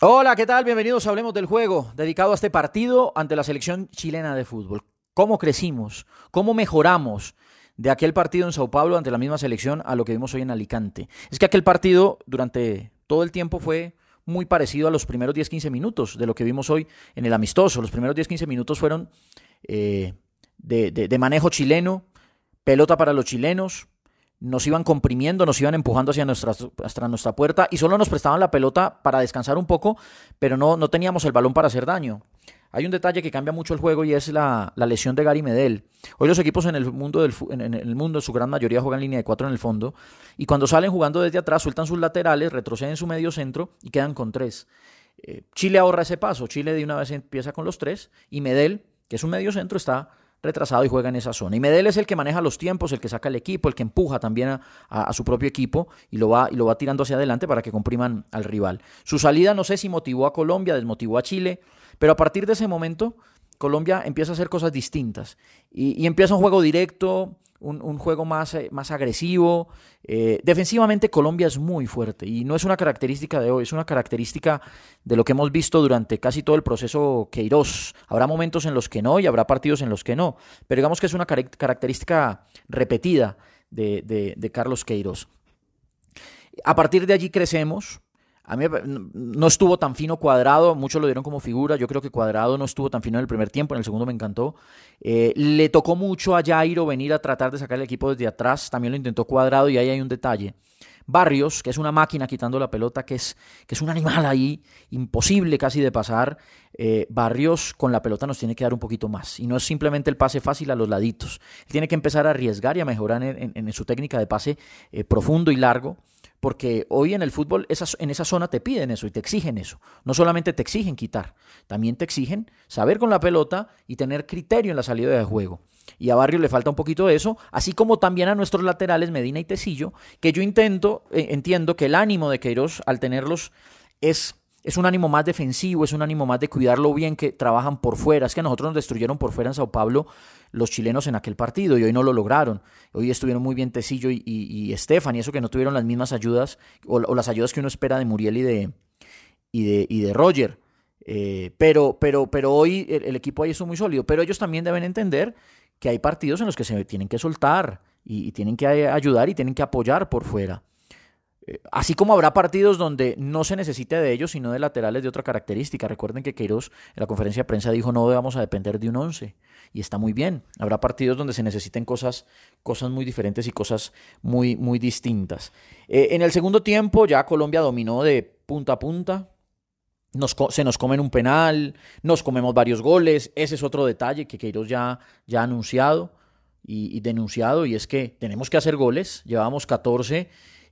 Hola, ¿qué tal? Bienvenidos a Hablemos del Juego, dedicado a este partido ante la selección chilena de fútbol. ¿Cómo crecimos? ¿Cómo mejoramos de aquel partido en Sao Paulo ante la misma selección a lo que vimos hoy en Alicante? Es que aquel partido durante todo el tiempo fue muy parecido a los primeros 10-15 minutos de lo que vimos hoy en el amistoso. Los primeros 10-15 minutos fueron eh, de, de manejo chileno, pelota para los chilenos, nos iban comprimiendo, nos iban empujando hacia nuestra, nuestra puerta y solo nos prestaban la pelota para descansar un poco, pero no, no teníamos el balón para hacer daño. Hay un detalle que cambia mucho el juego y es la, lesión de Gary Medel. Hoy los equipos en el mundo, del, en, en el mundo, su gran mayoría juegan en línea de cuatro en el fondo, y cuando salen jugando desde atrás, sueltan sus laterales, retroceden su medio centro y quedan con tres. Eh, Chile ahorra ese paso, Chile de una vez empieza con los tres, y Medel, que es un medio centro, está retrasado y juega en esa zona. Y Medel es el que maneja los tiempos, el que saca el equipo, el que empuja también a, su propio equipo y lo, va, y lo va tirando hacia adelante para que compriman al rival. Su salida no sé si motivó a Colombia, desmotivó a Chile, pero a partir de ese momento Colombia empieza a hacer cosas distintas y, empieza un juego directo, un, juego más, eh, más agresivo. Eh, defensivamente Colombia es muy fuerte y no es una característica de hoy, es una característica de lo que hemos visto durante casi todo el proceso Queiroz. Habrá momentos en los que no y habrá partidos en los que no, pero digamos que es una característica repetida de, de Carlos Queiroz. A partir de allí crecemos, a mí no estuvo tan fino cuadrado, muchos lo dieron como figura, yo creo que cuadrado no estuvo tan fino en el primer tiempo, en el segundo me encantó. Eh, le tocó mucho a Jairo venir a tratar de sacar el equipo desde atrás, también lo intentó cuadrado y ahí hay un detalle. Barrios, que es una máquina quitando la pelota, que es, que es un animal ahí, imposible casi de pasar. Eh, Barrios con la pelota nos tiene que dar un poquito más. Y no es simplemente el pase fácil a los laditos. tiene que empezar a arriesgar y a mejorar en, su técnica de pase eh, profundo y largo porque hoy en el fútbol en esa zona te piden eso y te exigen eso. No solamente te exigen quitar, también te exigen saber con la pelota y tener criterio en la salida de juego. Y a Barrio le falta un poquito de eso, así como también a nuestros laterales Medina y Tecillo, que yo intento, eh, entiendo que el ánimo de Queiroz al tenerlos es es un ánimo más defensivo, es un ánimo más de cuidarlo bien que trabajan por fuera. Es que a nosotros nos destruyeron por fuera en Sao Paulo los chilenos en aquel partido y hoy no lo lograron. Hoy estuvieron muy bien Tecillo y, y, Estefan y eso que no tuvieron las mismas ayudas o, las ayudas que uno espera de Muriel y de, y de, y de Roger. Eh, pero, pero, pero hoy el, equipo ahí es muy sólido. Pero ellos también deben entender que hay partidos en los que se tienen que soltar y, y tienen que ayudar y tienen que apoyar por fuera. Eh, así como habrá partidos donde no se necesite de ellos, sino de laterales de otra característica. Recuerden que Queiroz en la conferencia de prensa dijo no vamos a depender de un 11. Y está muy bien. Habrá partidos donde se necesiten cosas, cosas muy diferentes y cosas muy, muy distintas. Eh, en el segundo tiempo ya Colombia dominó de punta a punta. Nos, se nos comen un penal, nos comemos varios goles. Ese es otro detalle que Queiroz ya, ya ha anunciado y, y denunciado. Y es que tenemos que hacer goles. Llevamos 14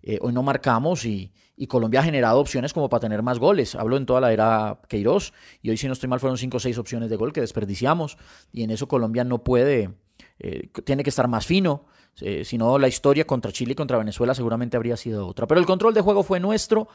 eh, hoy no marcamos y, Colombia ha generado opciones como para tener más goles. Hablo en toda la era Queiroz y hoy si no estoy mal fueron 5 o 6 opciones de gol que desperdiciamos y en eso Colombia no puede, eh, tiene que estar más fino. Eh, si no, la historia contra Chile y contra Venezuela seguramente habría sido otra. Pero el control de juego fue nuestro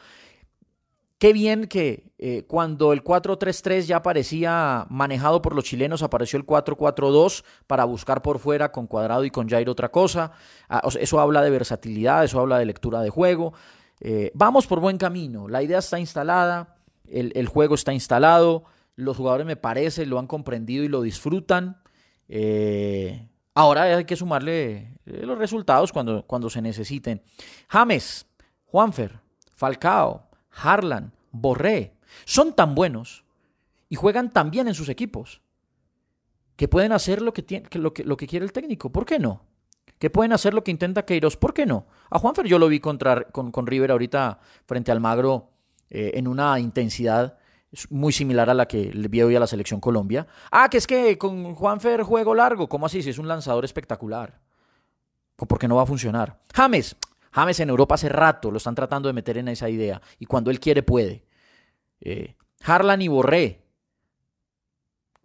Qué bien que eh, cuando el 4-3-3 ya parecía manejado por los chilenos, apareció el 4-4-2 para buscar por fuera con Cuadrado y con Jair otra cosa. Ah, eso habla de versatilidad, eso habla de lectura de juego. Eh, vamos por buen camino, la idea está instalada, el, juego está instalado, los jugadores me parece lo han comprendido y lo disfrutan. Eh, ahora hay que sumarle los resultados cuando, cuando se necesiten. James, Juanfer, Falcao. Harlan, Borré, son tan buenos y juegan tan bien en sus equipos que pueden hacer lo que, tiene, lo que, lo que quiere el técnico. ¿Por qué no? Que pueden hacer lo que intenta Queiroz. ¿Por qué no? A Juanfer yo lo vi contra, con, con River ahorita frente al Magro eh, en una intensidad muy similar a la que le vi hoy a la selección Colombia. Ah, que es que con Juanfer juego largo. ¿Cómo así? Si es un lanzador espectacular. ¿Por qué no va a funcionar? James, James en Europa hace rato lo están tratando de meter en esa idea y cuando él quiere puede. eh, Harlan y Borré,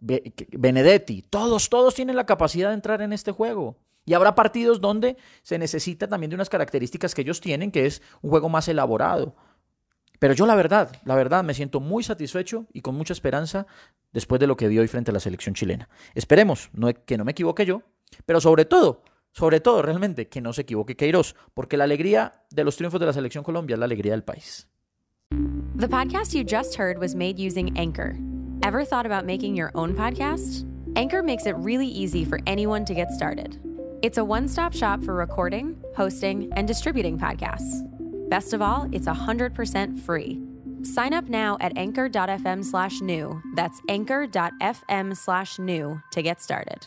Benedetti, todos, todos tienen la capacidad de entrar en este juego. Y habrá partidos donde se necesita también de unas características que ellos tienen, que es un juego más elaborado. Pero yo la verdad, la verdad, me siento muy satisfecho y con mucha esperanza después de lo que vi hoy frente a la selección chilena. Esperemos no, que no me equivoque yo, pero sobre todo, sobre todo realmente que no se equivoque Queiroz, porque la alegría de los triunfos de la selección Colombia es la alegría del país. The podcast you just heard was made using Anchor. Ever thought about making your own podcast? Anchor makes it really easy for anyone to get started. It's a one-stop shop for recording, hosting, and distributing podcasts. Best of all, it's 100% free. Sign up now at anchor.fm slash new. That's anchor.fm slash new to get started.